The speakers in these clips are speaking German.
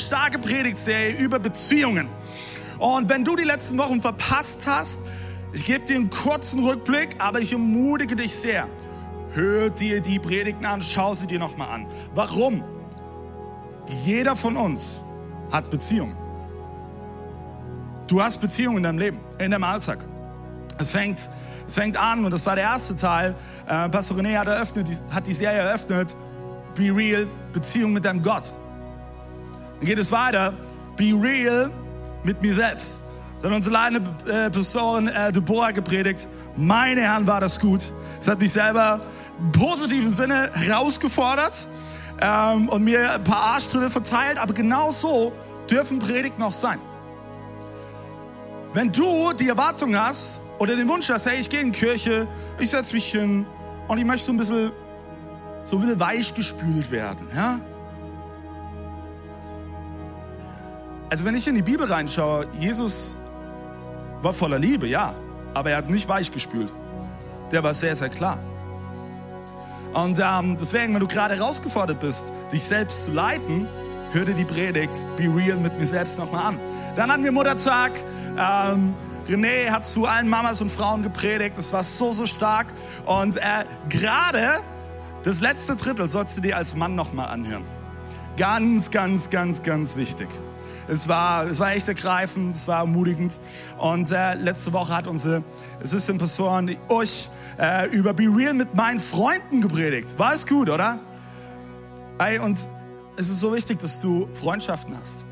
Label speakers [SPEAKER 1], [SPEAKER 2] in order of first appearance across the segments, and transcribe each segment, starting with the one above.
[SPEAKER 1] starke Predigtserie über Beziehungen. Und wenn du die letzten Wochen verpasst hast, ich gebe dir einen kurzen Rückblick, aber ich ermutige dich sehr. Hör dir die Predigten an, schau sie dir nochmal an. Warum? Jeder von uns hat Beziehungen. Du hast Beziehungen in deinem Leben, in deinem Alltag. Es fängt, es fängt an, und das war der erste Teil. Äh, Pastor René hat, eröffnet, hat die Serie eröffnet. Be real, Beziehung mit deinem Gott. Dann geht es weiter. Be real mit mir selbst. Dann unsere leitende äh, Pastorin äh, Deborah gepredigt. Meine Herren, war das gut. Es hat mich selber im positiven Sinne herausgefordert ähm, und mir ein paar Arschtritte verteilt. Aber genau so dürfen Predigten auch sein. Wenn du die Erwartung hast oder den Wunsch hast, hey, ich gehe in die Kirche, ich setze mich hin und ich möchte so ein bisschen, so ein bisschen weich gespült werden, ja? Also wenn ich in die Bibel reinschaue, Jesus war voller Liebe, ja, aber er hat nicht weich gespült. Der war sehr, sehr klar. Und ähm, deswegen, wenn du gerade herausgefordert bist, dich selbst zu leiten, hör dir die Predigt Be Real mit mir selbst nochmal an. Dann hatten wir Muttertag. Ähm, René hat zu allen Mamas und Frauen gepredigt. Das war so, so stark. Und äh, gerade das letzte Drittel sollst du dir als Mann nochmal anhören. Ganz, ganz, ganz, ganz wichtig. Es war, es war echt ergreifend, es war ermutigend. Und äh, letzte Woche hat unsere Assistant-Pastorin euch äh, über Be Real mit meinen Freunden gepredigt. War es gut, oder? Ey, und es ist so wichtig, dass du Freundschaften hast.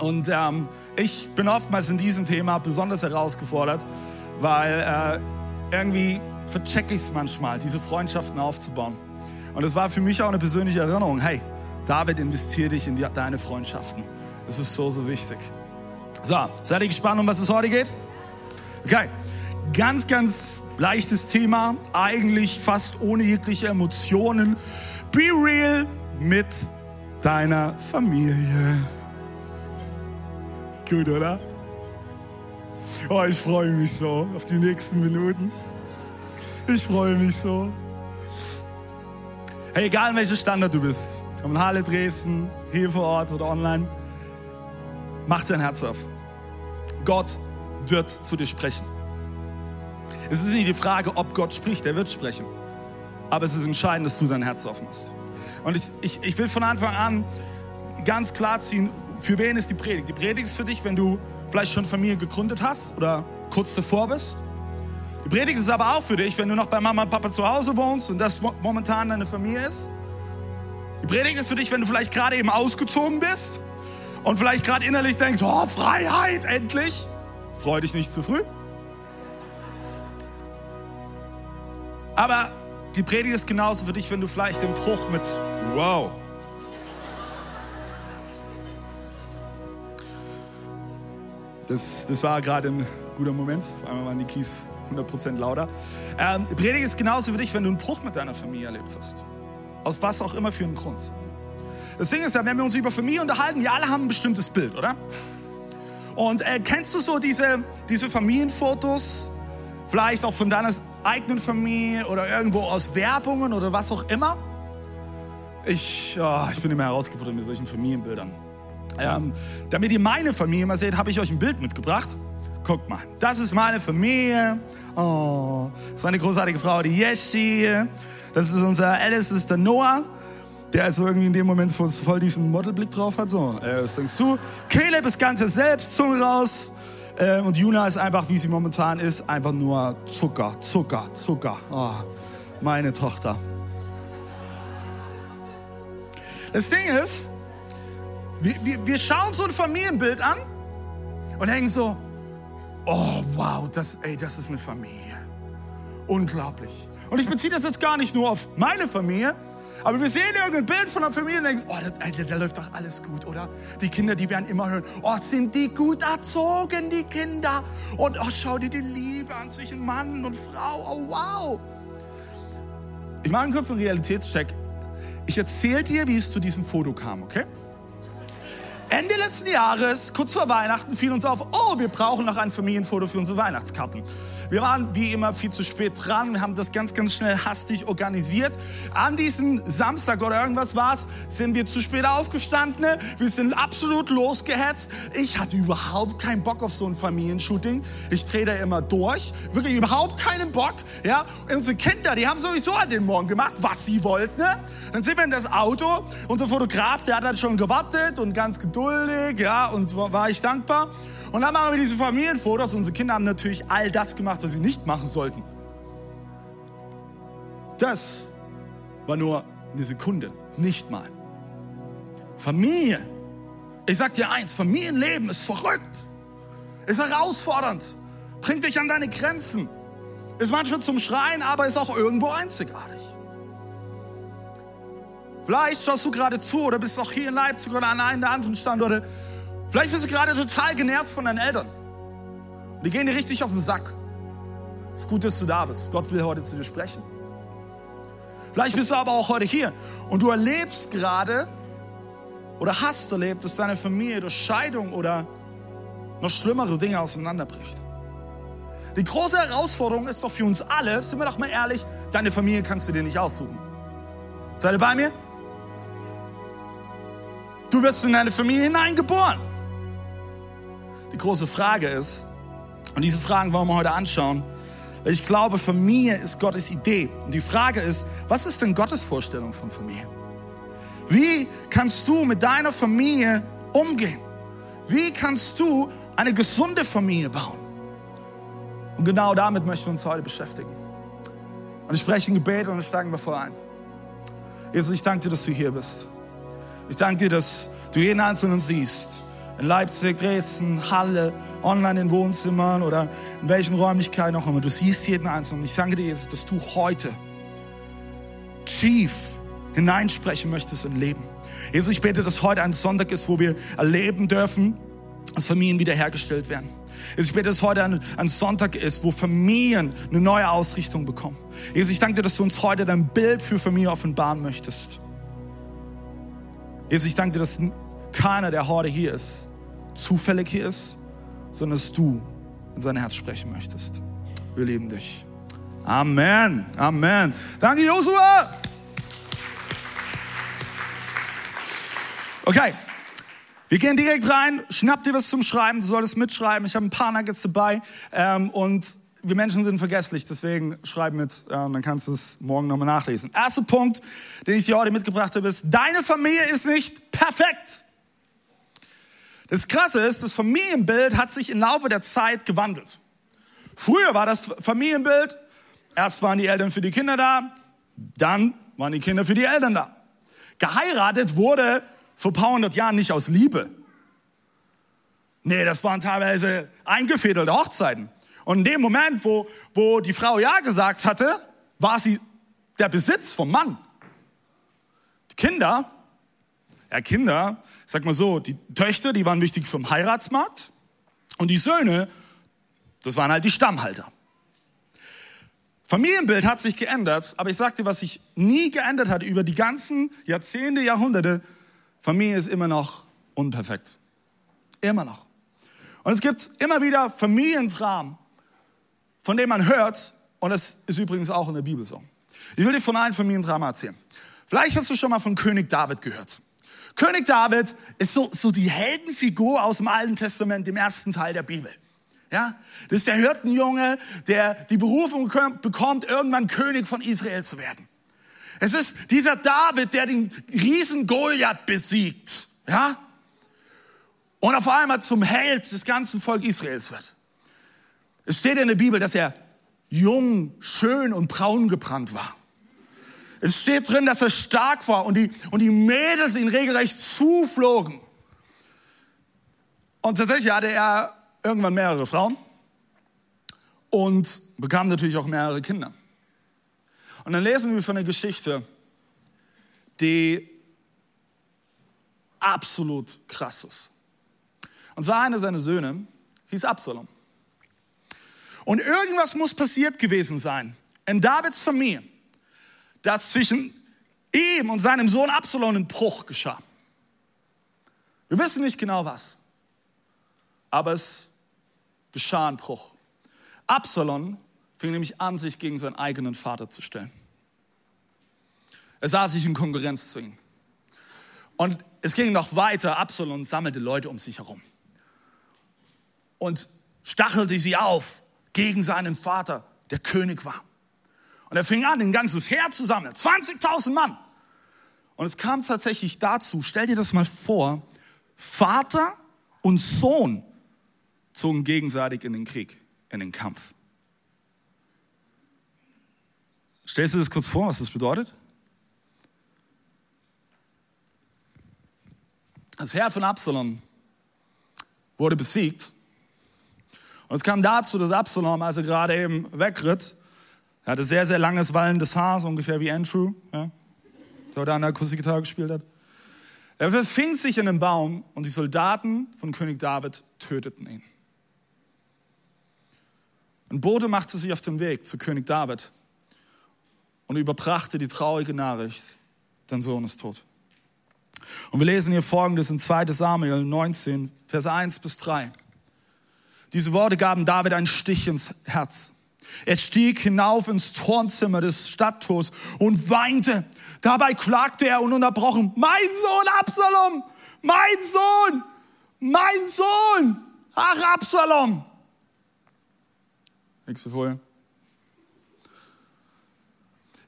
[SPEAKER 1] Und ähm, ich bin oftmals in diesem Thema besonders herausgefordert, weil äh, irgendwie verchecke ich es manchmal, diese Freundschaften aufzubauen. Und es war für mich auch eine persönliche Erinnerung. Hey, David, investiere dich in die, deine Freundschaften. Das ist so, so wichtig. So, seid ihr gespannt, um was es heute geht? Okay, ganz, ganz leichtes Thema, eigentlich fast ohne jegliche Emotionen. Be real mit deiner Familie. Gut, oder? Oh, ich freue mich so auf die nächsten Minuten. Ich freue mich so. Hey, egal in welchem Standard du bist, in Halle Dresden, hier vor Ort oder online, mach dein Herz auf. Gott wird zu dir sprechen. Es ist nicht die Frage, ob Gott spricht, er wird sprechen. Aber es ist entscheidend, dass du dein Herz aufmachst. Und ich, ich, ich will von Anfang an ganz klar ziehen, für wen ist die Predigt? Die Predigt ist für dich, wenn du vielleicht schon Familie gegründet hast oder kurz davor bist. Die Predigt ist aber auch für dich, wenn du noch bei Mama und Papa zu Hause wohnst und das momentan deine Familie ist. Die Predigt ist für dich, wenn du vielleicht gerade eben ausgezogen bist und vielleicht gerade innerlich denkst, oh, Freiheit, endlich. Freu dich nicht zu früh. Aber die Predigt ist genauso für dich, wenn du vielleicht den Bruch mit Wow. Das, das war gerade ein guter Moment. Auf einmal waren die Keys 100% lauter. Ähm, die Predigt ist genauso für dich, wenn du einen Bruch mit deiner Familie erlebt hast. Aus was auch immer für einen Grund. Das Ding ist ja, wenn wir uns über Familie unterhalten, wir alle haben ein bestimmtes Bild, oder? Und äh, kennst du so diese, diese Familienfotos, vielleicht auch von deiner eigenen Familie oder irgendwo aus Werbungen oder was auch immer? Ich, oh, ich bin immer herausgefordert mit solchen Familienbildern. Ähm, damit ihr meine Familie mal seht, habe ich euch ein Bild mitgebracht. Guckt mal, das ist meine Familie. Oh, das war eine großartige Frau, die Yeshi. Das ist unser Alice, das ist der Noah. Der also irgendwie in dem Moment voll diesen Modelblick drauf hat. So, äh, was denkst du? Caleb ist ganz selbst, Zunge raus. Äh, und Juna ist einfach, wie sie momentan ist, einfach nur Zucker, Zucker, Zucker. Oh, meine Tochter. Das Ding ist, wir, wir, wir schauen so ein Familienbild an und denken so, oh wow, das, ey, das ist eine Familie. Unglaublich. Und ich beziehe das jetzt gar nicht nur auf meine Familie, Aber wir sehen irgendein Bild von einer Familie und denken, oh, da, da läuft doch alles gut, oder? Die Kinder, die werden immer hören, oh, sind die gut erzogen, die Kinder. Und oh, schau dir die Liebe an zwischen Mann und Frau, oh wow. Ich mache einen kurzen Realitätscheck. Ich erzähle dir, wie es zu diesem Foto kam, okay? Ende letzten Jahres, kurz vor Weihnachten, fiel uns auf, oh, wir brauchen noch ein Familienfoto für unsere Weihnachtskarten. Wir waren wie immer viel zu spät dran, wir haben das ganz, ganz schnell hastig organisiert. An diesem Samstag oder irgendwas war es, sind wir zu spät aufgestanden. Wir sind absolut losgehetzt. Ich hatte überhaupt keinen Bock auf so ein Familienshooting. Ich drehe da immer durch. Wirklich überhaupt keinen Bock. Ja? unsere Kinder, die haben sowieso an den Morgen gemacht, was sie wollten. Ne? Dann sind wir in das Auto. Unser Fotograf, der hat dann schon gewartet und ganz geduldig, ja, und war ich dankbar. Und dann machen wir diese Familienfotos. Unsere Kinder haben natürlich all das gemacht, was sie nicht machen sollten. Das war nur eine Sekunde, nicht mal. Familie. Ich sag dir eins, Familienleben ist verrückt, ist herausfordernd, bringt dich an deine Grenzen, ist manchmal zum Schreien, aber ist auch irgendwo einzigartig. Vielleicht schaust du gerade zu oder bist auch hier in Leipzig oder an einem der anderen Standorte Vielleicht bist du gerade total genervt von deinen Eltern. Die gehen dir richtig auf den Sack. Es ist gut, dass du da bist. Gott will heute zu dir sprechen. Vielleicht bist du aber auch heute hier und du erlebst gerade oder hast erlebt, dass deine Familie durch Scheidung oder noch schlimmere Dinge auseinanderbricht. Die große Herausforderung ist doch für uns alle, sind wir doch mal ehrlich, deine Familie kannst du dir nicht aussuchen. Seid ihr bei mir? Du wirst in deine Familie hineingeboren. Die große Frage ist, und diese Fragen wollen wir heute anschauen, weil ich glaube, Familie ist Gottes Idee. Und die Frage ist, was ist denn Gottes Vorstellung von Familie? Wie kannst du mit deiner Familie umgehen? Wie kannst du eine gesunde Familie bauen? Und genau damit möchten wir uns heute beschäftigen. Und ich spreche ein Gebet und dann steigen wir vor ein. Jesus, ich danke dir, dass du hier bist. Ich danke dir, dass du jeden Einzelnen siehst in Leipzig, Dresden, Halle, online in Wohnzimmern oder in welchen Räumlichkeiten auch immer. Du siehst jeden Einzelnen. Ich danke dir, Jesus, dass du heute tief hineinsprechen möchtest in Leben. Jesus, ich bete, dass heute ein Sonntag ist, wo wir erleben dürfen, dass Familien wiederhergestellt werden. Jesus, ich bete, dass heute ein, ein, Sonntag ist, wo Familien eine neue Ausrichtung bekommen. Jesus, ich danke dir, dass du uns heute dein Bild für Familie offenbaren möchtest. Jesus, ich danke dir, dass keiner, der heute hier ist, zufällig hier ist, sondern dass du in sein Herz sprechen möchtest. Wir lieben dich. Amen. Amen. Danke, Josua. Okay. Wir gehen direkt rein. Schnapp dir was zum Schreiben. Du solltest mitschreiben. Ich habe ein paar Nuggets dabei. Ähm, und wir Menschen sind vergesslich, deswegen schreib mit, äh, dann kannst du es morgen nochmal nachlesen. Erster Punkt, den ich dir heute mitgebracht habe, ist, deine Familie ist nicht perfekt. Das Krasse ist, das Familienbild hat sich im Laufe der Zeit gewandelt. Früher war das Familienbild, erst waren die Eltern für die Kinder da, dann waren die Kinder für die Eltern da. Geheiratet wurde vor ein paar hundert Jahren nicht aus Liebe. Nee, das waren teilweise eingefädelte Hochzeiten. Und in dem Moment, wo, wo die Frau Ja gesagt hatte, war sie der Besitz vom Mann. Die Kinder, ja Kinder, sag mal so, die Töchter, die waren wichtig vom Heiratsmarkt und die Söhne, das waren halt die Stammhalter. Familienbild hat sich geändert, aber ich sagte, was sich nie geändert hat über die ganzen Jahrzehnte, Jahrhunderte, Familie ist immer noch unperfekt. Immer noch. Und es gibt immer wieder Familientraum, von dem man hört, und das ist übrigens auch in der Bibel so. Ich will dir von einem Familiendrama erzählen. Vielleicht hast du schon mal von König David gehört. König David ist so, so die Heldenfigur aus dem Alten Testament, dem ersten Teil der Bibel. Ja, das ist der Hirtenjunge, der die Berufung bekommt, irgendwann König von Israel zu werden. Es ist dieser David, der den Riesen Goliath besiegt. Ja, und auf einmal zum Held des ganzen Volk Israels wird. Es steht in der Bibel, dass er jung, schön und braun gebrannt war. Es steht drin, dass er stark war und die, und die Mädels ihn regelrecht zuflogen. Und tatsächlich hatte er irgendwann mehrere Frauen und bekam natürlich auch mehrere Kinder. Und dann lesen wir von der Geschichte, die absolut krass ist. Und zwar einer seiner Söhne hieß Absalom. Und irgendwas muss passiert gewesen sein in Davids Familie, dass zwischen ihm und seinem Sohn Absalom ein Bruch geschah. Wir wissen nicht genau was, aber es geschah ein Bruch. Absalom fing nämlich an, sich gegen seinen eigenen Vater zu stellen. Er sah sich in Konkurrenz zu ihm. Und es ging noch weiter. Absalom sammelte Leute um sich herum und stachelte sie auf gegen seinen Vater, der König war. Und er fing an, ein ganzes Heer zu sammeln, 20.000 Mann. Und es kam tatsächlich dazu, stell dir das mal vor, Vater und Sohn zogen gegenseitig in den Krieg, in den Kampf. Stellst du dir das kurz vor, was das bedeutet? Das Heer von Absalom wurde besiegt. Und es kam dazu, dass Absalom, als er gerade eben wegritt, er hatte sehr, sehr langes, wallendes Haar, so ungefähr wie Andrew, ja, der heute an der Akustikgitarre gespielt hat. Er verfing sich in einem Baum und die Soldaten von König David töteten ihn. Ein Bote machte sich auf den Weg zu König David und überbrachte die traurige Nachricht, dein Sohn ist tot. Und wir lesen hier folgendes in 2 Samuel 19, Verse 1 bis 3. Diese Worte gaben David einen Stich ins Herz. Er stieg hinauf ins Turmzimmer des Stadttors und weinte. Dabei klagte er ununterbrochen, mein Sohn Absalom, mein Sohn, mein Sohn, ach Absalom. Nächste Folie.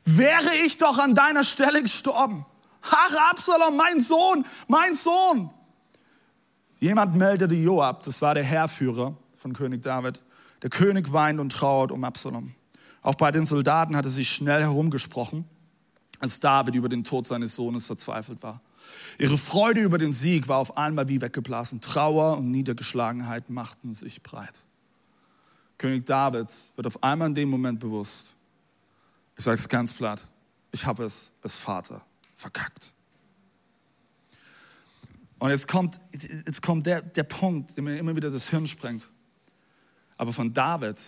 [SPEAKER 1] Wäre ich doch an deiner Stelle gestorben. Ach, Absalom, mein Sohn, mein Sohn. Jemand meldete Joab, das war der Heerführer von König David. Der König weint und trauert um Absalom. Auch bei den Soldaten hatte sich schnell herumgesprochen, als David über den Tod seines Sohnes verzweifelt war. Ihre Freude über den Sieg war auf einmal wie weggeblasen. Trauer und Niedergeschlagenheit machten sich breit. König David wird auf einmal in dem Moment bewusst, ich sage es ganz platt, ich habe es als Vater verkackt. Und jetzt kommt, jetzt kommt der, der Punkt, der mir immer wieder das Hirn sprengt. Aber von David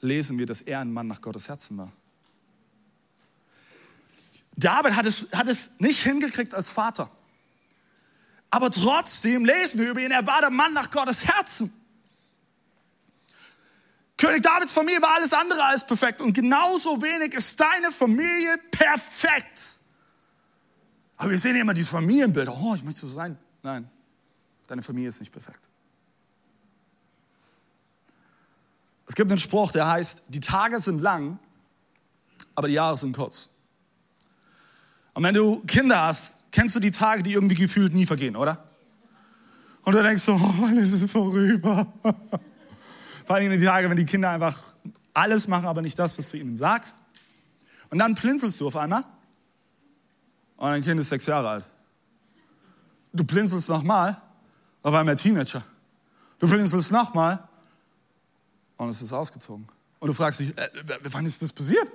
[SPEAKER 1] lesen wir, dass er ein Mann nach Gottes Herzen war. David hat es, hat es nicht hingekriegt als Vater. Aber trotzdem lesen wir über ihn, er war der Mann nach Gottes Herzen. König Davids Familie war alles andere als perfekt und genauso wenig ist deine Familie perfekt. Aber wir sehen immer dieses Familienbild. Oh, ich möchte so sein. Nein, deine Familie ist nicht perfekt. Es gibt einen Spruch, der heißt, die Tage sind lang, aber die Jahre sind kurz. Und wenn du Kinder hast, kennst du die Tage, die irgendwie gefühlt nie vergehen, oder? Und du denkst so, oh, wann ist es vorüber? Vor allem die Tage, wenn die Kinder einfach alles machen, aber nicht das, was du ihnen sagst. Und dann blinzelst du auf einmal und dein Kind ist sechs Jahre alt. Du blinzelst nochmal, auf einmal Teenager. Du blinzelst nochmal und es ist ausgezogen. Und du fragst dich, äh, wann ist das passiert?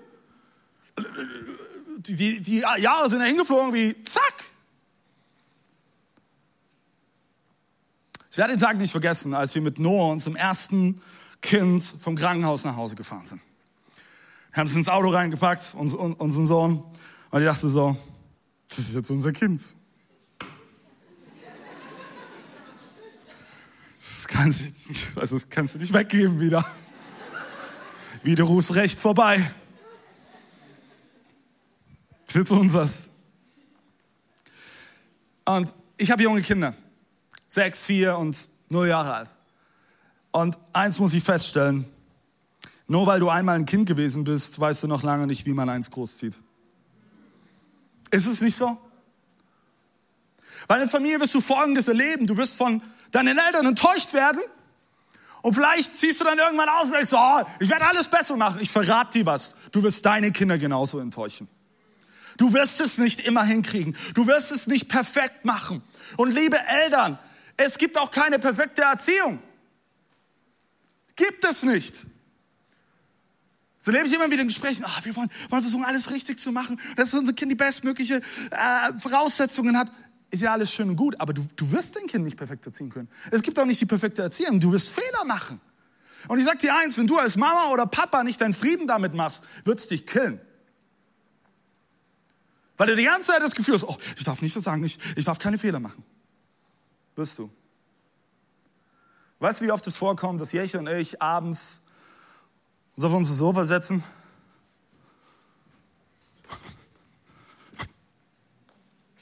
[SPEAKER 1] Die, die, die Jahre sind ja hingeflogen wie zack. Ich werde den Tag nicht vergessen, als wir mit Noah unserem ersten Kind vom Krankenhaus nach Hause gefahren sind. Wir haben es ins Auto reingepackt, uns, unseren Sohn. Und ich dachte so, das ist jetzt unser Kind. Das kannst, du, also das kannst du nicht weggeben wieder. Widerrufsrecht vorbei. Das jetzt unseres. Und ich habe junge Kinder. Sechs, vier und null Jahre alt. Und eins muss ich feststellen. Nur weil du einmal ein Kind gewesen bist, weißt du noch lange nicht, wie man eins großzieht. Ist es nicht so? Weil in der Familie wirst du Folgendes erleben. Du wirst von deinen Eltern enttäuscht werden. Und vielleicht ziehst du dann irgendwann aus und denkst, oh, ich werde alles besser machen. Ich verrate dir was. Du wirst deine Kinder genauso enttäuschen. Du wirst es nicht immer hinkriegen. Du wirst es nicht perfekt machen. Und liebe Eltern, es gibt auch keine perfekte Erziehung. Gibt es nicht. So lebe ich immer wieder in Gesprächen, ah, wir wollen, wollen versuchen, alles richtig zu machen, dass unser Kind die bestmögliche äh, Voraussetzungen hat. Ist ja alles schön und gut, aber du, du wirst dein Kind nicht perfekt erziehen können. Es gibt auch nicht die perfekte Erziehung, du wirst Fehler machen. Und ich sag dir eins, wenn du als Mama oder Papa nicht deinen Frieden damit machst, wird es dich killen. Weil du die ganze Zeit das Gefühl hast, oh, ich darf nicht sagen, ich, ich darf keine Fehler machen. Wirst du. Weißt du, wie oft es vorkommt, dass Jeche und ich abends uns auf unser Sofa setzen?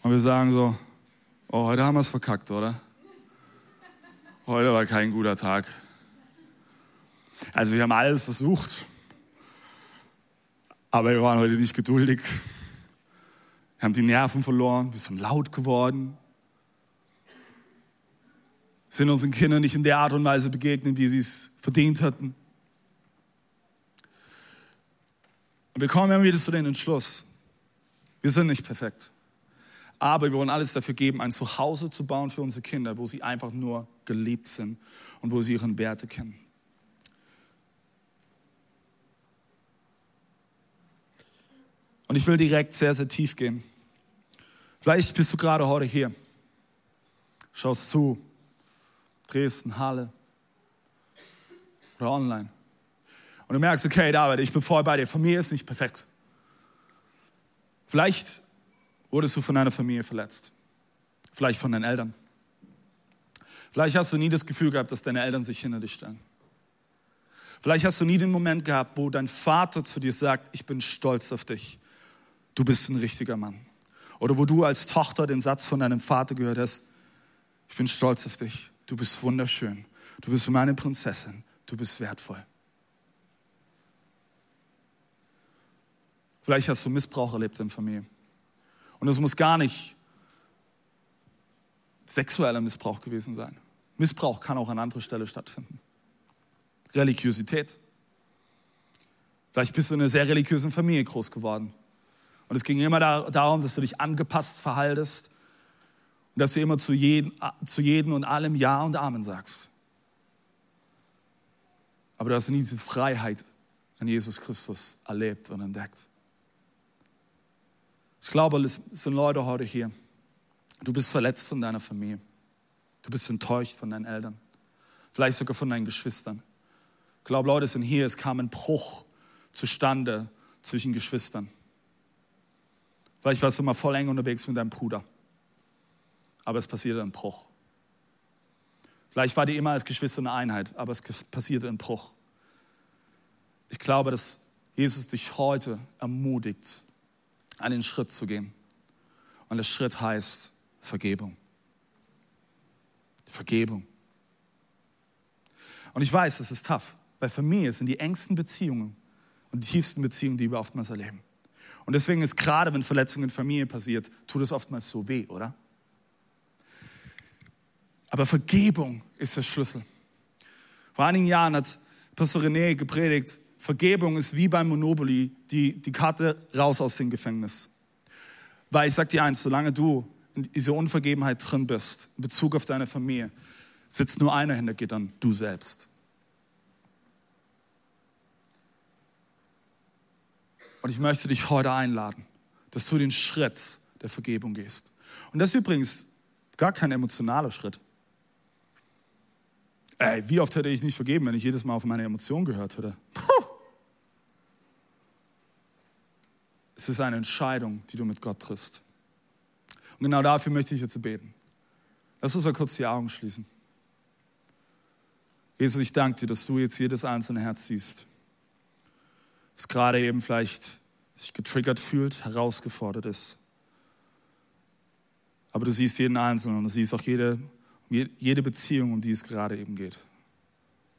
[SPEAKER 1] Und wir sagen so, oh, heute haben wir es verkackt, oder? Heute war kein guter Tag. Also wir haben alles versucht, aber wir waren heute nicht geduldig. Wir haben die Nerven verloren, wir sind laut geworden, sind unseren Kindern nicht in der Art und Weise begegnet, wie sie es verdient hatten. Und wir kommen immer wieder zu dem Entschluss, wir sind nicht perfekt. Aber wir wollen alles dafür geben, ein Zuhause zu bauen für unsere Kinder, wo sie einfach nur geliebt sind und wo sie ihren Werte kennen. Und ich will direkt sehr, sehr tief gehen. Vielleicht bist du gerade heute hier, schaust zu, Dresden, Halle oder online. Und du merkst, okay, David, ich bin voll bei dir. Familie ist nicht perfekt. Vielleicht wurdest du von deiner Familie verletzt. Vielleicht von deinen Eltern. Vielleicht hast du nie das Gefühl gehabt, dass deine Eltern sich hinter dich stellen. Vielleicht hast du nie den Moment gehabt, wo dein Vater zu dir sagt, ich bin stolz auf dich du bist ein richtiger Mann. Oder wo du als Tochter den Satz von deinem Vater gehört hast, ich bin stolz auf dich, du bist wunderschön, du bist meine Prinzessin, du bist wertvoll. Vielleicht hast du Missbrauch erlebt in Familie. Und es muss gar nicht sexueller Missbrauch gewesen sein. Missbrauch kann auch an anderer Stelle stattfinden. Religiosität. Vielleicht bist du in einer sehr religiösen Familie groß geworden. Und es ging immer darum, dass du dich angepasst verhaltest und dass du immer zu jedem, zu jedem und allem Ja und Amen sagst. Aber du hast nie diese Freiheit an Jesus Christus erlebt und entdeckt. Ich glaube, es sind Leute heute hier. Du bist verletzt von deiner Familie. Du bist enttäuscht von deinen Eltern. Vielleicht sogar von deinen Geschwistern. Ich glaube, Leute sind hier, es kam ein Bruch zustande zwischen Geschwistern. Vielleicht warst du mal voll eng unterwegs mit deinem Bruder. Aber es passierte ein Bruch. Vielleicht war die immer als Geschwister eine Einheit, aber es passierte ein Bruch. Ich glaube, dass Jesus dich heute ermutigt, einen Schritt zu gehen. Und der Schritt heißt Vergebung. Vergebung. Und ich weiß, es ist tough, weil Familie sind die engsten Beziehungen und die tiefsten Beziehungen, die wir oftmals erleben. Und deswegen ist gerade, wenn Verletzungen in Familie passiert, tut es oftmals so weh, oder? Aber Vergebung ist der Schlüssel. Vor einigen Jahren hat Pastor René gepredigt, Vergebung ist wie beim Monopoly die, die Karte raus aus dem Gefängnis. Weil ich sag dir eins, solange du in dieser Unvergebenheit drin bist, in Bezug auf deine Familie, sitzt nur einer hinter Gittern, du selbst. Und ich möchte dich heute einladen, dass du den Schritt der Vergebung gehst. Und das ist übrigens gar kein emotionaler Schritt. Ey, wie oft hätte ich nicht vergeben, wenn ich jedes Mal auf meine Emotionen gehört hätte? Es ist eine Entscheidung, die du mit Gott triffst. Und genau dafür möchte ich jetzt beten. Lass uns mal kurz die Augen schließen. Jesus, ich danke dir, dass du jetzt jedes einzelne Herz siehst das gerade eben vielleicht sich getriggert fühlt, herausgefordert ist. Aber du siehst jeden Einzelnen und du siehst auch jede, jede Beziehung, um die es gerade eben geht.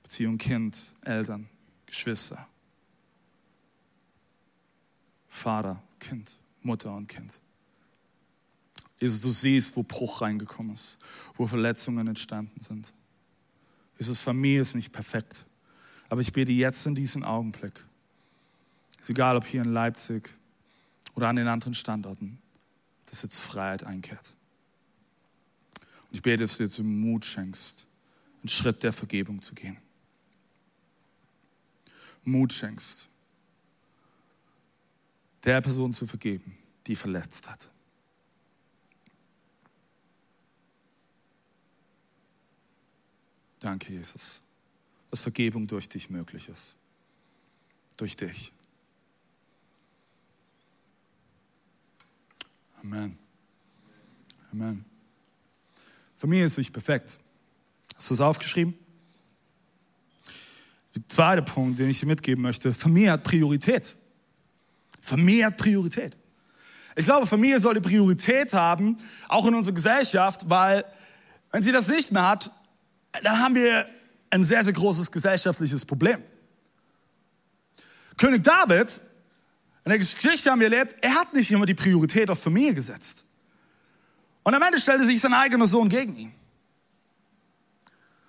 [SPEAKER 1] Beziehung Kind, Eltern, Geschwister, Vater, Kind, Mutter und Kind. Jesus, du siehst, wo Bruch reingekommen ist, wo Verletzungen entstanden sind. Jesus, Familie ist nicht perfekt. Aber ich bete jetzt in diesem Augenblick, ist egal, ob hier in Leipzig oder an den anderen Standorten, dass jetzt Freiheit einkehrt. Und ich bete, dass du jetzt Mut schenkst, einen Schritt der Vergebung zu gehen. Mut schenkst, der Person zu vergeben, die verletzt hat. Danke, Jesus, dass Vergebung durch dich möglich ist. Durch dich. Amen. Amen. Familie ist nicht perfekt. Hast du es aufgeschrieben? Der zweite Punkt, den ich dir mitgeben möchte, Familie hat Priorität. Familie hat Priorität. Ich glaube, Familie sollte Priorität haben, auch in unserer Gesellschaft, weil wenn sie das nicht mehr hat, dann haben wir ein sehr, sehr großes gesellschaftliches Problem. König David, in der Geschichte haben wir erlebt, er hat nicht immer die Priorität auf Familie gesetzt. Und am Ende stellte sich sein eigener Sohn gegen ihn.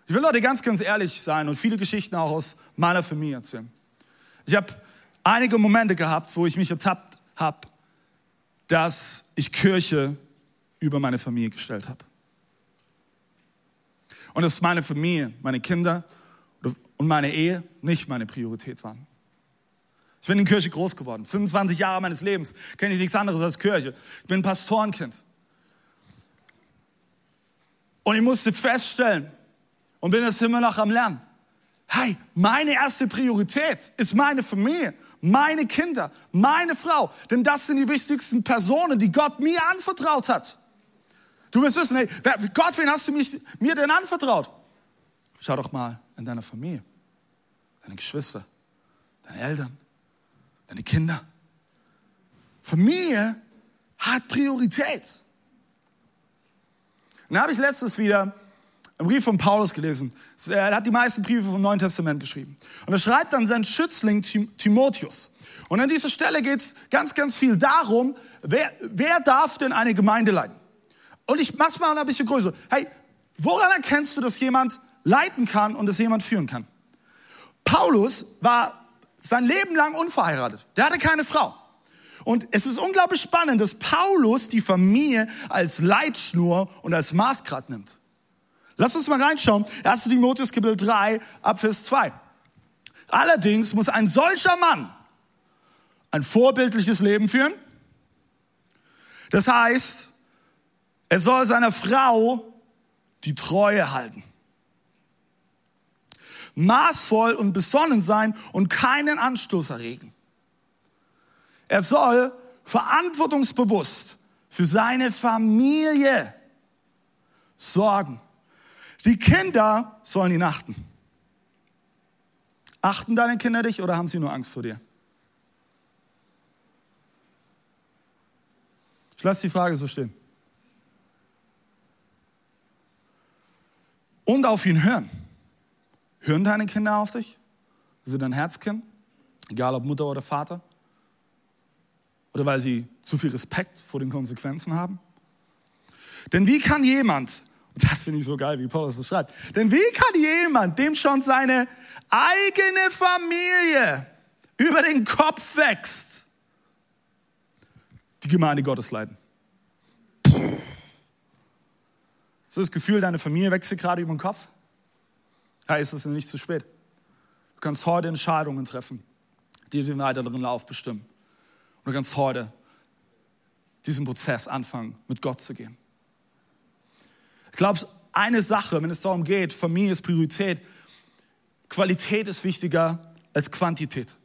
[SPEAKER 1] Ich will Leute ganz, ganz ehrlich sein und viele Geschichten auch aus meiner Familie erzählen. Ich habe einige Momente gehabt, wo ich mich ertappt habe, dass ich Kirche über meine Familie gestellt habe. Und dass meine Familie, meine Kinder und meine Ehe nicht meine Priorität waren. Ich bin in Kirche groß geworden. 25 Jahre meines Lebens kenne ich nichts anderes als Kirche. Ich bin Pastorenkind. Und ich musste feststellen und bin das immer noch am Lernen. Hey, meine erste Priorität ist meine Familie, meine Kinder, meine Frau. Denn das sind die wichtigsten Personen, die Gott mir anvertraut hat. Du wirst wissen, hey, Gott, wen hast du mich, mir denn anvertraut? Schau doch mal in deiner Familie, deine Geschwister, deine Eltern, deine Kinder. Familie hat Priorität. Und da habe ich letztes wieder einen Brief von Paulus gelesen. Er hat die meisten Briefe vom Neuen Testament geschrieben. Und er schreibt dann seinen Schützling Timotheus. Und an dieser Stelle geht es ganz, ganz viel darum, wer, wer darf denn eine Gemeinde leiten? Und ich mach's mal ein bisschen größer. Hey, woran erkennst du, dass jemand leiten kann und dass jemand führen kann? Paulus war sein Leben lang unverheiratet. Der hatte keine Frau. Und es ist unglaublich spannend, dass Paulus die Familie als Leitschnur und als Maßgrad nimmt. Lass uns mal reinschauen. 1. Timotheus Kapitel 3 ab Vers 2. Allerdings muss ein solcher Mann ein vorbildliches Leben führen. Das heißt, er soll seiner Frau die Treue halten. Maßvoll und besonnen sein und keinen Anstoß erregen. Er soll verantwortungsbewusst für seine Familie sorgen. Die Kinder sollen ihn achten. Achten deine Kinder dich oder haben sie nur Angst vor dir? Ich lasse die Frage so stehen. Und auf ihn hören. Hören deine Kinder auf dich? Sind dein Herzkind, egal ob Mutter oder Vater. Oder weil sie zu viel Respekt vor den Konsequenzen haben? Denn wie kann jemand, das finde ich so geil, wie Paulus das schreibt, denn wie kann jemand, dem schon seine eigene Familie über den Kopf wächst, die Gemeinde Gottes leiten? So das Gefühl, deine Familie wächst gerade über den Kopf? Ja, ist es nicht zu spät. Du kannst heute Entscheidungen treffen, die den weiteren Lauf bestimmen. Und du kannst heute diesen Prozess anfangen, mit Gott zu gehen. Ich glaube, eine Sache, wenn es darum geht, Familie ist Priorität, Qualität ist wichtiger als Quantität.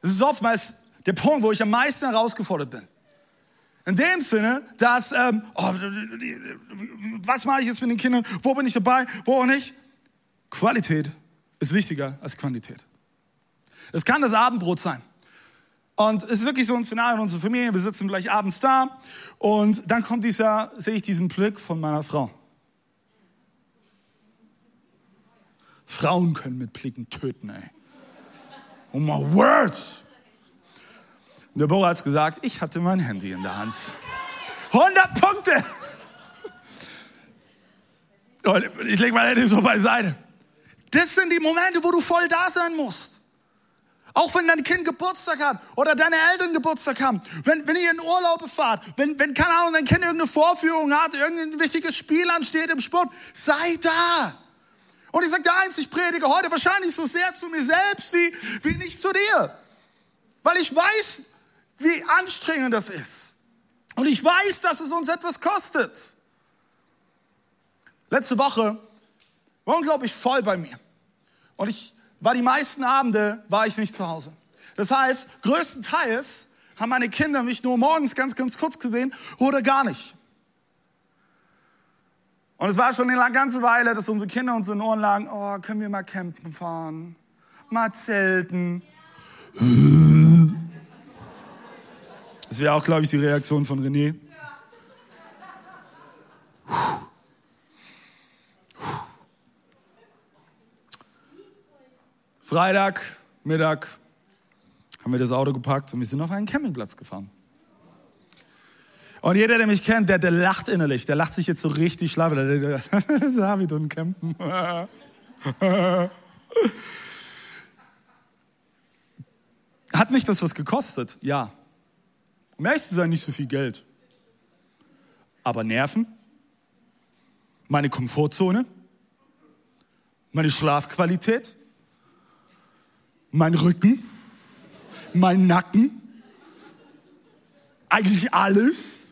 [SPEAKER 1] Das ist oftmals der Punkt, wo ich am meisten herausgefordert bin. In dem Sinne, dass, ähm, oh, was mache ich jetzt mit den Kindern? Wo bin ich dabei? Wo auch nicht? Qualität ist wichtiger als Quantität. Es kann das Abendbrot sein. Und es ist wirklich so ein Szenario in unserer Familie. Wir sitzen gleich abends da und dann kommt dieser, sehe ich diesen Blick von meiner Frau. Frauen können mit Blicken töten, ey. Oh my word. Bora hat gesagt, ich hatte mein Handy in der Hand. 100 Punkte. Und ich lege mein Handy so beiseite. Das sind die Momente, wo du voll da sein musst. Auch wenn dein Kind Geburtstag hat oder deine Eltern Geburtstag haben, wenn, wenn ihr in Urlaub fahrt, wenn, wenn, keine Ahnung, dein Kind irgendeine Vorführung hat, irgendein wichtiges Spiel ansteht im Sport, sei da. Und ich sage dir eins, ich predige heute wahrscheinlich so sehr zu mir selbst wie, wie nicht zu dir. Weil ich weiß, wie anstrengend das ist. Und ich weiß, dass es uns etwas kostet. Letzte Woche war unglaublich voll bei mir. Und ich war die meisten Abende, war ich nicht zu Hause. Das heißt, größtenteils haben meine Kinder mich nur morgens ganz, ganz kurz gesehen oder gar nicht. Und es war schon eine ganze Weile, dass unsere Kinder uns in den Ohren lagen, oh, können wir mal campen fahren, mal zelten. Das wäre auch, glaube ich, die Reaktion von René. Freitag, Mittag, haben wir das Auto gepackt und wir sind auf einen Campingplatz gefahren. Und jeder, der mich kennt, der, der lacht innerlich, der lacht sich jetzt so richtig schlafen. Der denkt, David und Campen. Hat mich das was gekostet? Ja. Um ehrlich zu sein, nicht so viel Geld. Aber Nerven, meine Komfortzone, meine Schlafqualität, mein Rücken, mein Nacken, eigentlich alles.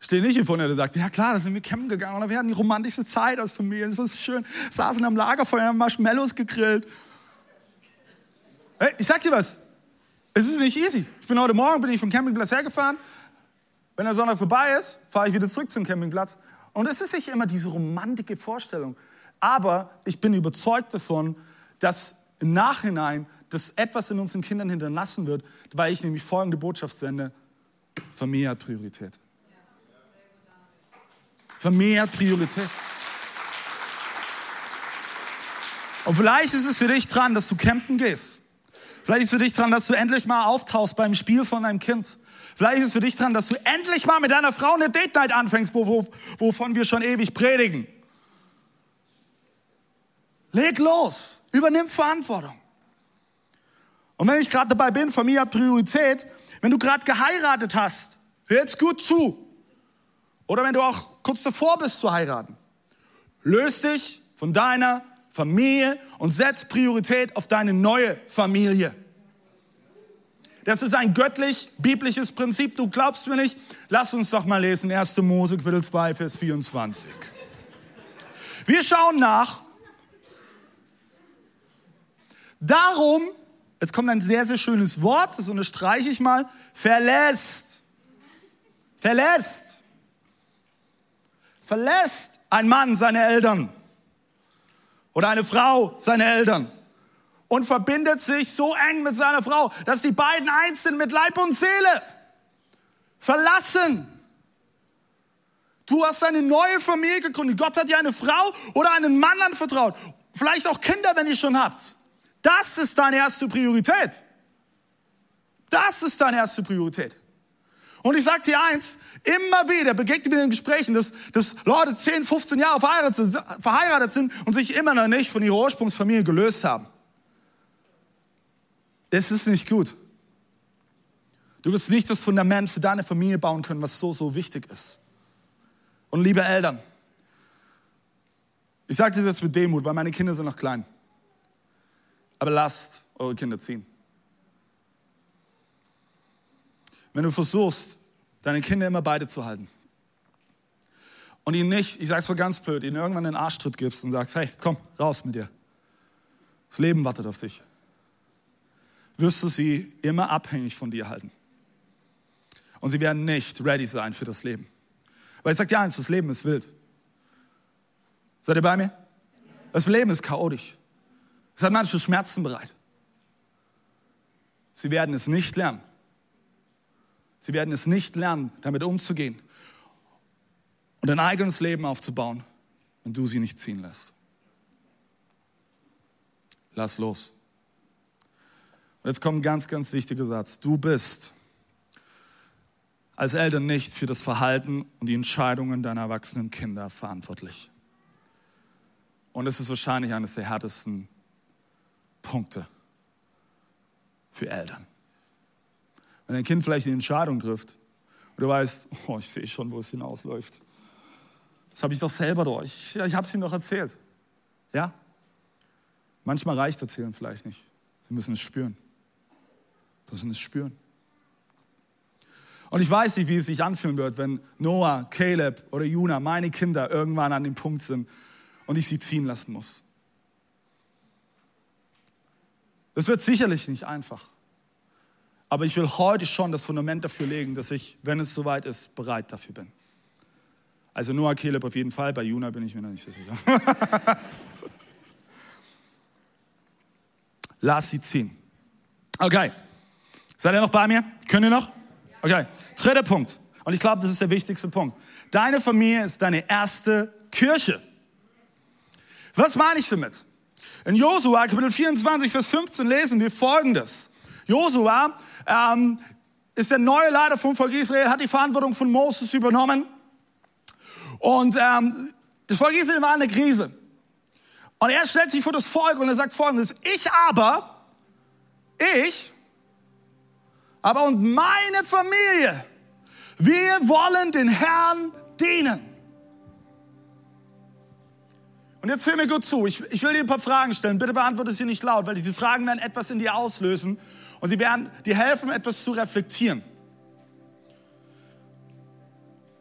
[SPEAKER 1] Stehe nicht hier vorne, der sagt, ja klar, da sind wir campen gegangen und wir hatten die romantischste Zeit als Familie, es war schön, saßen am Lagerfeuer, haben Marshmallows gegrillt. Hey, ich sag dir was, es ist nicht easy. Ich bin heute Morgen, bin ich vom Campingplatz hergefahren, wenn der Sonntag vorbei ist, fahre ich wieder zurück zum Campingplatz und es ist nicht immer diese romantische Vorstellung, aber ich bin überzeugt davon, dass im Nachhinein das etwas in unseren Kindern hinterlassen wird, weil ich nämlich folgende Botschaft sende, Familie hat Priorität. Vermehrt Priorität. Und vielleicht ist es für dich dran, dass du campen gehst. Vielleicht ist es für dich dran, dass du endlich mal auftauchst beim Spiel von deinem Kind. Vielleicht ist es für dich dran, dass du endlich mal mit deiner Frau eine Date Night anfängst, wo, wo, wovon wir schon ewig predigen. Leg los, übernimm Verantwortung. Und wenn ich gerade dabei bin, Familie hat Priorität, wenn du gerade geheiratet hast, hör jetzt gut zu. Oder wenn du auch kurz davor bist zu heiraten. Löst dich von deiner Familie und setz Priorität auf deine neue Familie. Das ist ein göttlich-biblisches Prinzip. Du glaubst mir nicht? Lass uns doch mal lesen. 1. Mose, Kapitel 2, Vers 24. Wir schauen nach. Darum, jetzt kommt ein sehr, sehr schönes Wort, das unterstreiche ich mal, verlässt. Verlässt verlässt ein Mann seine Eltern oder eine Frau seine Eltern und verbindet sich so eng mit seiner Frau, dass die beiden eins sind mit Leib und Seele. Verlassen. Du hast eine neue Familie gegründet. Gott hat dir eine Frau oder einen Mann anvertraut. Vielleicht auch Kinder, wenn ihr schon habt. Das ist deine erste Priorität. Das ist deine erste Priorität. Und ich sage dir eins, immer wieder begegnet mir in den Gesprächen, dass, dass Leute 10, 15 Jahre verheiratet, verheiratet sind und sich immer noch nicht von ihrer Ursprungsfamilie gelöst haben. Das ist nicht gut. Du wirst nicht das Fundament für deine Familie bauen können, was so, so wichtig ist. Und liebe Eltern, ich sage das jetzt mit Demut, weil meine Kinder sind noch klein. Aber lasst eure Kinder ziehen. wenn du versuchst, deine Kinder immer beide zu halten und ihnen nicht, ich sag's mal ganz blöd, ihnen irgendwann einen Arschtritt gibst und sagst, hey, komm, raus mit dir. Das Leben wartet auf dich. Wirst du sie immer abhängig von dir halten. Und sie werden nicht ready sein für das Leben. Weil ich sag dir eins, das Leben ist wild. Seid ihr bei mir? Das Leben ist chaotisch. Es hat manche Schmerzen bereit. Sie werden es nicht lernen. Sie werden es nicht lernen, damit umzugehen und ein eigenes Leben aufzubauen, wenn du sie nicht ziehen lässt. Lass los. Und jetzt kommt ein ganz, ganz wichtiger Satz. Du bist als Eltern nicht für das Verhalten und die Entscheidungen deiner erwachsenen Kinder verantwortlich. Und es ist wahrscheinlich eines der härtesten Punkte für Eltern. Wenn ein Kind vielleicht eine Entscheidung trifft und du weißt, oh, ich sehe schon, wo es hinausläuft. Das habe ich doch selber durch. Ja, ich habe es ihm doch erzählt. Ja? Manchmal reicht Erzählen vielleicht nicht. Sie müssen es spüren. Müssen es spüren. Und ich weiß nicht, wie es sich anfühlen wird, wenn Noah, Caleb oder Juna, meine Kinder, irgendwann an dem Punkt sind und ich sie ziehen lassen muss. Das wird sicherlich nicht einfach. Aber ich will heute schon das Fundament dafür legen, dass ich, wenn es soweit ist, bereit dafür bin. Also Noah, Caleb auf jeden Fall, bei Juna bin ich mir noch nicht so sicher. Lass sie ziehen. Okay. Seid ihr noch bei mir? Könnt ihr noch? Okay. Dritter Punkt. Und ich glaube, das ist der wichtigste Punkt. Deine Familie ist deine erste Kirche. Was meine ich damit? In Josua, Kapitel 24, Vers 15 lesen wir Folgendes. Josua ähm, ist der neue Leiter vom Volk Israel, hat die Verantwortung von Moses übernommen. Und ähm, das Volk Israel war in der Krise. Und er stellt sich vor das Volk und er sagt folgendes, ich aber, ich, aber und meine Familie, wir wollen den Herrn dienen. Und jetzt hör mir gut zu. Ich, ich will dir ein paar Fragen stellen. Bitte beantworte sie nicht laut, weil diese Fragen werden etwas in dir auslösen und sie werden dir helfen, etwas zu reflektieren.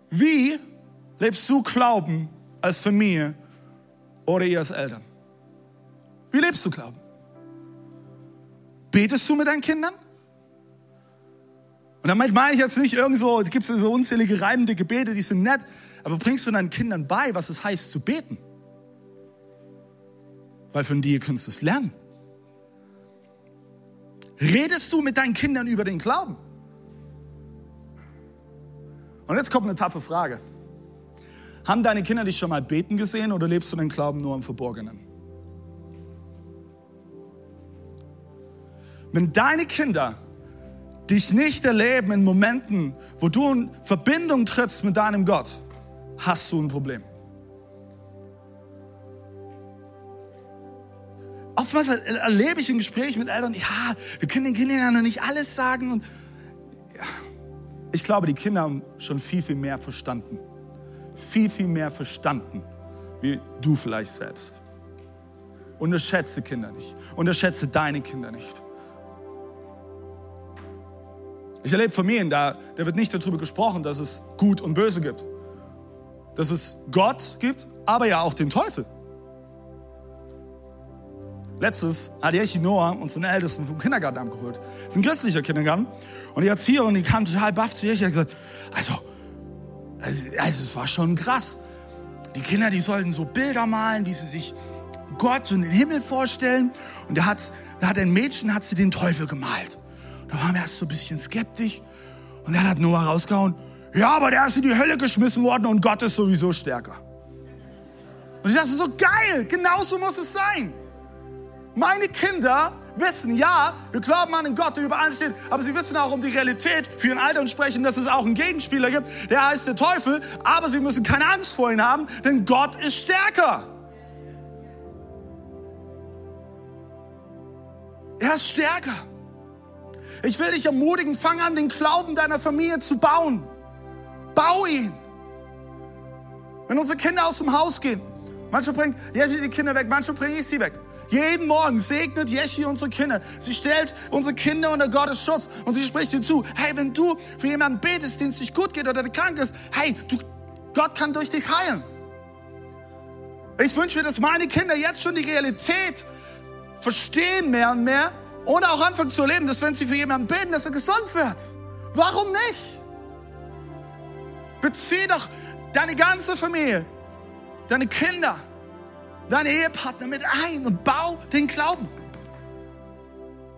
[SPEAKER 1] Wie lebst du Glauben als Familie oder ihr als Eltern? Wie lebst du Glauben? Betest du mit deinen Kindern? Und damit meine ich jetzt nicht irgend so, es gibt so unzählige reimende Gebete, die sind nett, aber bringst du deinen Kindern bei, was es heißt zu beten? Weil von dir kannst du es lernen. Redest du mit deinen Kindern über den Glauben? Und jetzt kommt eine taffe Frage. Haben deine Kinder dich schon mal beten gesehen oder lebst du den Glauben nur im Verborgenen? Wenn deine Kinder dich nicht erleben in Momenten, wo du in Verbindung trittst mit deinem Gott, hast du ein Problem. Oftmals erlebe ich in Gesprächen mit Eltern, ja, wir können den Kindern ja noch nicht alles sagen. Und ja, ich glaube, die Kinder haben schon viel, viel mehr verstanden. Viel, viel mehr verstanden, wie du vielleicht selbst. Unterschätze Kinder nicht. Unterschätze deine Kinder nicht. Ich erlebe Familien, da, da wird nicht darüber gesprochen, dass es Gut und Böse gibt. Dass es Gott gibt, aber ja auch den Teufel. Letztes hat Jechi Noah unseren Ältesten vom Kindergarten abgeholt. Das ist ein christlicher Kindergarten. Und die Erzieherin, die kam total baff zu Jechi und hat gesagt, also, also, also es war schon krass. Die Kinder, die sollten so Bilder malen, wie sie sich Gott und den Himmel vorstellen. Und da hat, da hat ein Mädchen, hat sie den Teufel gemalt. Da waren wir erst so ein bisschen skeptisch. Und dann hat Noah rausgehauen, ja, aber der ist in die Hölle geschmissen worden und Gott ist sowieso stärker. Und ich dachte so, geil, genauso muss es sein. Meine Kinder wissen, ja, wir glauben an einen Gott, der über allen steht, aber sie wissen auch um die Realität für ihren Alter und sprechen, dass es auch einen Gegenspieler gibt, der heißt der Teufel, aber sie müssen keine Angst vor ihm haben, denn Gott ist stärker. Er ist stärker. Ich will dich ermutigen, fang an, den Glauben deiner Familie zu bauen. Bau ihn. Wenn unsere Kinder aus dem Haus gehen, manchmal bringt Jeschi die Kinder weg, manchmal bringe ich sie weg. Jeden Morgen segnet Jeschi unsere Kinder. Sie stellt unsere Kinder unter Gottes Schutz und sie spricht ihnen zu, hey, wenn du für jemanden betest, den es nicht gut geht oder der krank ist, hey, du, Gott kann durch dich heilen. Ich wünsche mir, dass meine Kinder jetzt schon die Realität verstehen mehr und mehr und auch anfangen zu erleben, dass wenn sie für jemanden beten, dass er gesund wird. Warum nicht? Bezieh doch deine ganze Familie, deine Kinder, deine Ehepartner mit ein und bau den Glauben.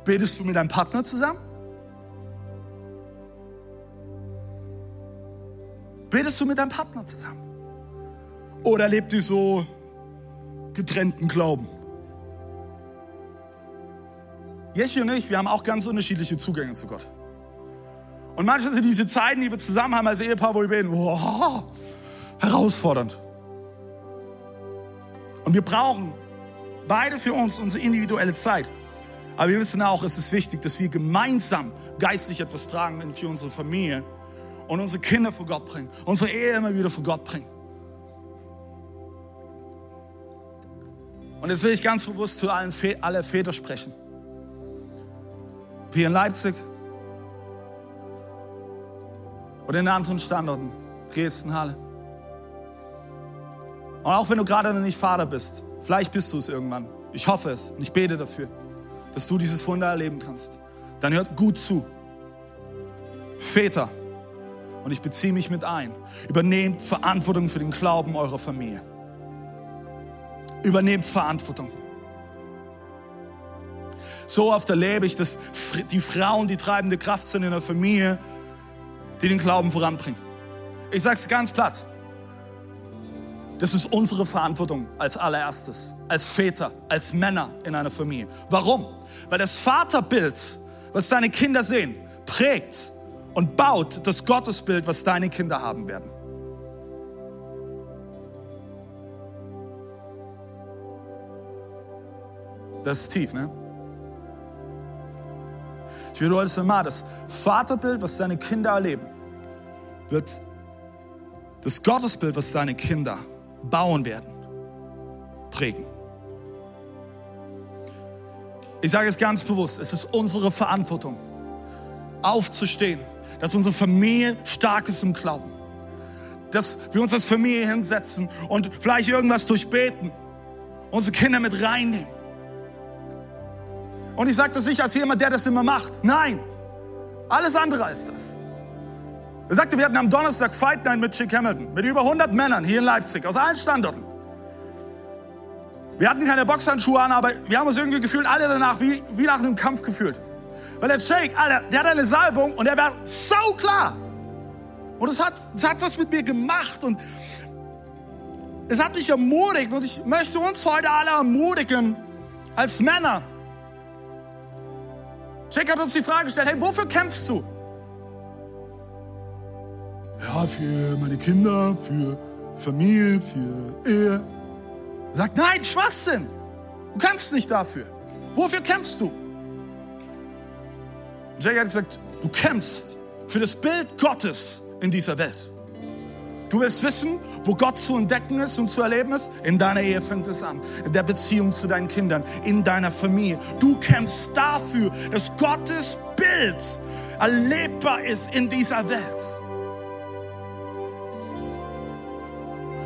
[SPEAKER 1] Betest du mit deinem Partner zusammen? Betest du mit deinem Partner zusammen? Oder lebt ihr so getrennten Glauben? Jeschi und ich, wir haben auch ganz unterschiedliche Zugänge zu Gott. Und manchmal sind diese Zeiten, die wir zusammen haben als Ehepaar, wo wir beten, wow, herausfordernd. Und wir brauchen beide für uns unsere individuelle Zeit. Aber wir wissen auch, es ist wichtig, dass wir gemeinsam geistlich etwas tragen für unsere Familie und unsere Kinder vor Gott bringen, unsere Ehe immer wieder vor Gott bringen. Und jetzt will ich ganz bewusst zu allen alle Väter sprechen. Hier in Leipzig oder in anderen Standorten, Dresden, Halle. Und auch wenn du gerade noch nicht Vater bist, vielleicht bist du es irgendwann. Ich hoffe es und ich bete dafür, dass du dieses Wunder erleben kannst. Dann hört gut zu. Väter, und ich beziehe mich mit ein, übernehmt Verantwortung für den Glauben eurer Familie. Übernehmt Verantwortung. So oft erlebe ich, dass die Frauen die treibende Kraft sind in der Familie, die den Glauben voranbringen. Ich sage es ganz platt. Das ist unsere Verantwortung als allererstes, als Väter, als Männer in einer Familie. Warum? Weil das Vaterbild, was deine Kinder sehen, prägt und baut das Gottesbild, was deine Kinder haben werden. Das ist tief, ne? Ich wiederhole es mal, das Vaterbild, was deine Kinder erleben, wird das Gottesbild, was deine Kinder bauen werden, prägen. Ich sage es ganz bewusst, es ist unsere Verantwortung, aufzustehen, dass unsere Familie stark ist im Glauben, dass wir uns als Familie hinsetzen und vielleicht irgendwas durchbeten, unsere Kinder mit reinnehmen und ich sage das nicht als jemand, der das immer macht. Nein, alles andere als das. Er sagte, wir hatten am Donnerstag Fight Night mit Chick Hamilton, mit über 100 Männern hier in Leipzig, aus allen Standorten. Wir hatten keine Boxhandschuhe an, aber wir haben uns irgendwie gefühlt, alle danach wie, wie nach einem Kampf gefühlt. Weil der Jake, Alter, der hat eine Salbung und der war sau klar. Und es hat, es hat was mit mir gemacht und es hat mich ermutigt und ich möchte uns heute alle ermutigen, als Männer, Jack hat uns die Frage gestellt, hey, wofür kämpfst du? Ja, für meine Kinder, für Familie, für Ehe. Er sagt, nein, Schwachsinn. Du kämpfst nicht dafür. Wofür kämpfst du? Jake hat gesagt, du kämpfst für das Bild Gottes in dieser Welt. Du willst wissen, wo Gott zu entdecken ist und zu erleben ist? In deiner Ehe fängt es an. In der Beziehung zu deinen Kindern, in deiner Familie. Du kämpfst dafür, dass Gottes Bild erlebbar ist in dieser Welt.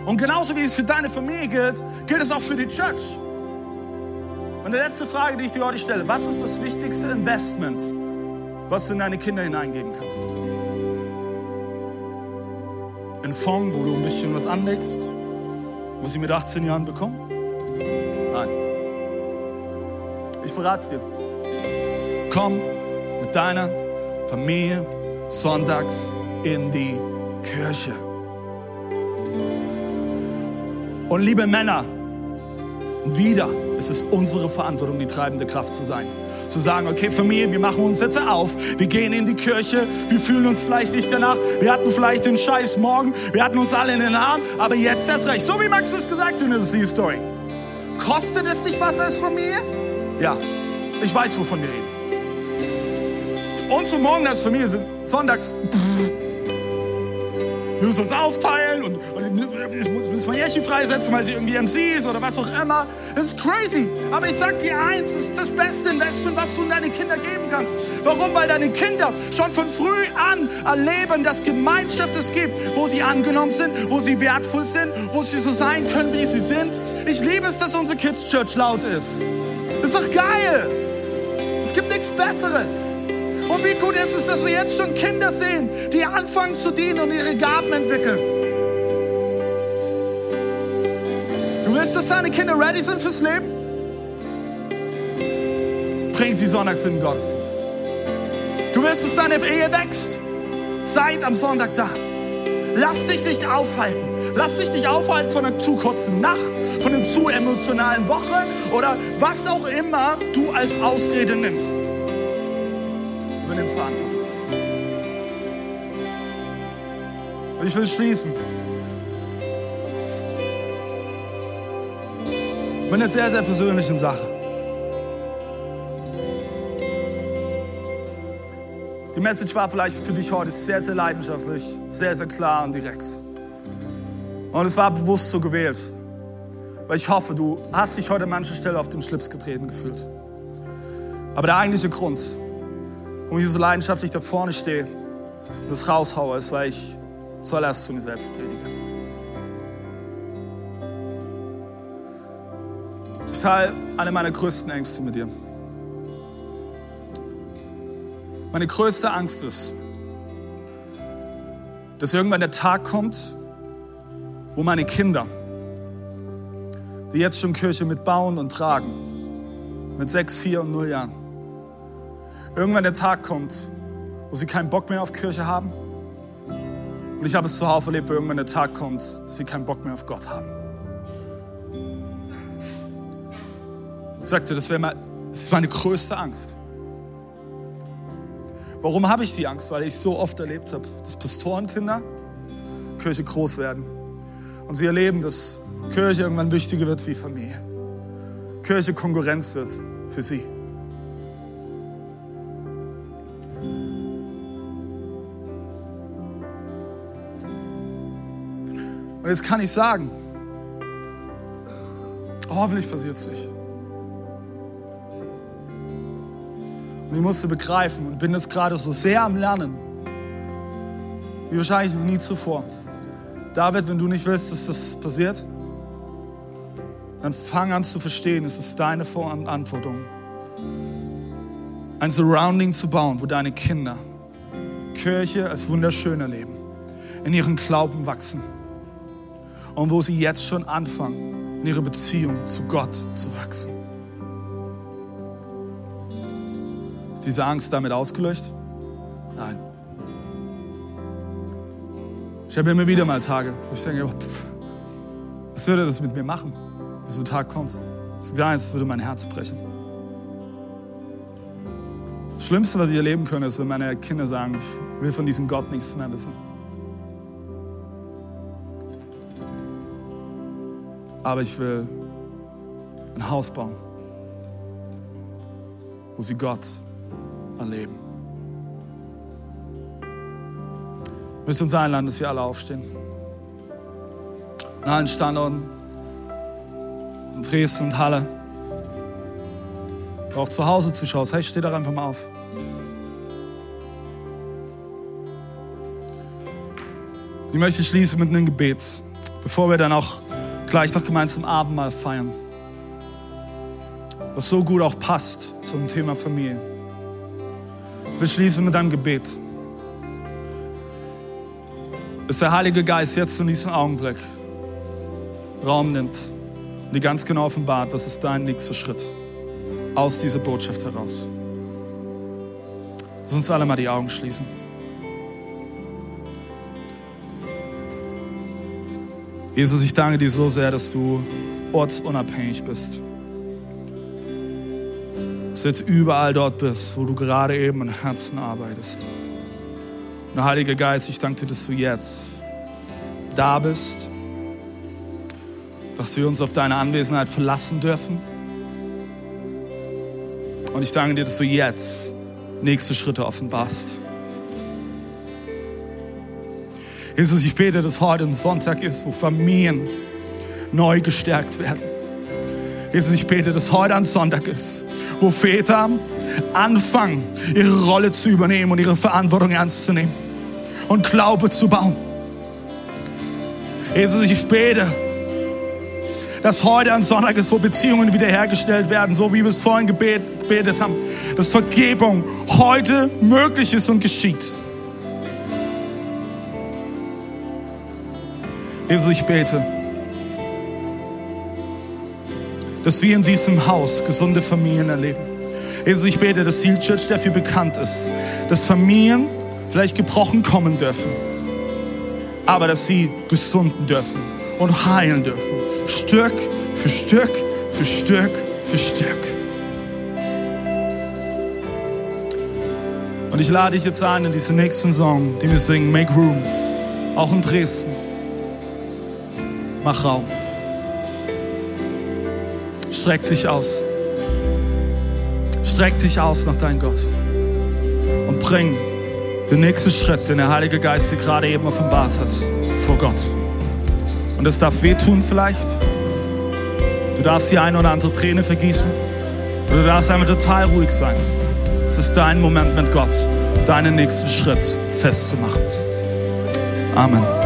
[SPEAKER 1] Und genauso wie es für deine Familie gilt, gilt es auch für die Church. Und die letzte Frage, die ich dir heute stelle, was ist das wichtigste Investment, was du in deine Kinder hineingeben kannst? Ein Fonds, wo du ein bisschen was anlegst, was sie mit 18 Jahren bekommen? Nein. Ich verrate es dir. Komm mit deiner Familie sonntags in die Kirche. Und liebe Männer, wieder ist es unsere Verantwortung, die treibende Kraft zu sein zu sagen, okay Familie, wir machen uns jetzt auf, wir gehen in die Kirche, wir fühlen uns vielleicht nicht danach, wir hatten vielleicht den Scheiß morgen, wir hatten uns alle in den Arm, aber jetzt erst recht. So wie Max es gesagt hat in der Story. Kostet es dich was als Familie? Ja, ich weiß, wovon wir reden. Unsere Morgen als Familie sind sonntags. Pff, müssen uns aufteilen und, und müssen mal Jährchen freisetzen, weil sie irgendwie MC ist oder was auch immer. Das ist crazy. Aber ich sag dir eins, das ist das beste Investment, was du in deine Kinder geben kannst. Warum? Weil deine Kinder schon von früh an erleben, dass Gemeinschaft es gibt, wo sie angenommen sind, wo sie wertvoll sind, wo sie so sein können, wie sie sind. Ich liebe es, dass unsere Kids Church laut ist. Das ist doch geil. Es gibt nichts Besseres. Und wie gut ist es, dass wir jetzt schon Kinder sehen, die anfangen zu dienen und ihre Gaben entwickeln. Du willst, dass deine Kinder ready sind fürs Leben? Bring sie sonntags in den Gottesdienst. Du willst, dass deine Ehe wächst? Seid am Sonntag da. Lass dich nicht aufhalten. Lass dich nicht aufhalten von einer zu kurzen Nacht, von einer zu emotionalen Woche oder was auch immer du als Ausrede nimmst ich will schließen. Mit einer sehr, sehr persönlichen Sache. Die Message war vielleicht für dich heute sehr, sehr leidenschaftlich, sehr, sehr klar und direkt. Und es war bewusst so gewählt. weil ich hoffe, du hast dich heute an mancher Stelle auf den Schlips getreten gefühlt. Aber der eigentliche Grund, warum ich so leidenschaftlich da vorne stehe und das raushaue, ist, weil ich zuallererst zu mir selbst predige. Ich teile eine meiner größten Ängste mit dir. Meine größte Angst ist, dass irgendwann der Tag kommt, wo meine Kinder, die jetzt schon Kirche mitbauen und tragen, mit sechs, vier und null Jahren, irgendwann der Tag kommt, wo sie keinen Bock mehr auf Kirche haben. Und ich habe es zuhauf erlebt, wo irgendwann der Tag kommt, dass sie keinen Bock mehr auf Gott haben. Ich sagte, das, wäre ist meine größte Angst. Warum habe ich die Angst? Weil ich so oft erlebt habe, dass Pastorenkinder Kirche groß werden. Und sie erleben, dass Kirche irgendwann wichtiger wird wie Familie. Kirche Konkurrenz wird für sie. Und jetzt kann ich sagen, hoffentlich passiert es nicht. Und ich musste begreifen und bin jetzt gerade so sehr am Lernen, wie wahrscheinlich noch nie zuvor. David, wenn du nicht willst, dass das passiert, dann fang an zu verstehen, es ist deine Verantwortung, ein Surrounding zu bauen, wo deine Kinder Kirche als wunderschön erleben, in ihren Glauben wachsen und wo sie jetzt schon anfangen, in ihre Beziehung zu Gott zu wachsen. Ist diese Angst damit ausgelöscht? Nein. Ich habe immer wieder mal Tage, wo ich denke, oh, was würde das mit mir machen, dass so ein Tag kommt? Das ist würde mein Herz brechen. Das Schlimmste, was ich erleben könnte, ist, wenn meine Kinder sagen, ich will von diesem Gott nichts mehr wissen. Aber ich will ein Haus bauen, wo sie Gott erleben. Ich möchte uns einladen, dass wir alle aufstehen. An allen Standorten, in Dresden und Halle. Auch zu Hause zuschaust, hey, steh doch einfach mal auf. Ich möchte schließen mit einem Gebet, bevor wir dann auch gleich noch gemeinsam Abendmahl feiern. Was so gut auch passt zum Thema Familie. Wir schließen mit einem Gebet. Dass der Heilige Geist jetzt in diesem Augenblick Raum nimmt und dir ganz genau offenbart, was ist dein nächster Schritt aus dieser Botschaft heraus. Lass uns alle mal die Augen schließen. Jesus, ich danke dir so sehr, dass du ortsunabhängig bist dass du jetzt überall dort bist, wo du gerade eben im Herzen arbeitest. Und Heiliger Geist, ich danke dir, dass du jetzt da bist, dass wir uns auf deine Anwesenheit verlassen dürfen. Und ich danke dir, dass du jetzt nächste Schritte offenbarst. Jesus, ich bete, dass heute ein Sonntag ist, wo Familien neu gestärkt werden. Jesus, ich bete, dass heute ein Sonntag ist, wo Väter anfangen, ihre Rolle zu übernehmen und ihre Verantwortung ernst zu nehmen und Glaube zu bauen. Jesus, ich bete, dass heute ein Sonntag ist, wo Beziehungen wiederhergestellt werden, so wie wir es vorhin gebetet haben, dass Vergebung heute möglich ist und geschieht. Jesus, ich bete, dass wir in diesem Haus gesunde Familien erleben. Jesus, ich bete, dass Seal Church dafür bekannt ist, dass Familien vielleicht gebrochen kommen dürfen, aber dass sie gesunden dürfen und heilen dürfen. Stück für Stück für Stück für Stück. Und ich lade dich jetzt ein in diesen nächsten Song, den wir singen, Make Room, auch in Dresden. Mach Raum. Streck dich aus. Streck dich aus nach deinem Gott. Und bring den nächsten Schritt, den der Heilige Geist dir gerade eben offenbart hat, vor Gott. Und es darf wehtun vielleicht. Du darfst die eine oder andere Träne vergießen. Oder du darfst einfach total ruhig sein. Es ist dein Moment mit Gott, deinen nächsten Schritt festzumachen. Amen.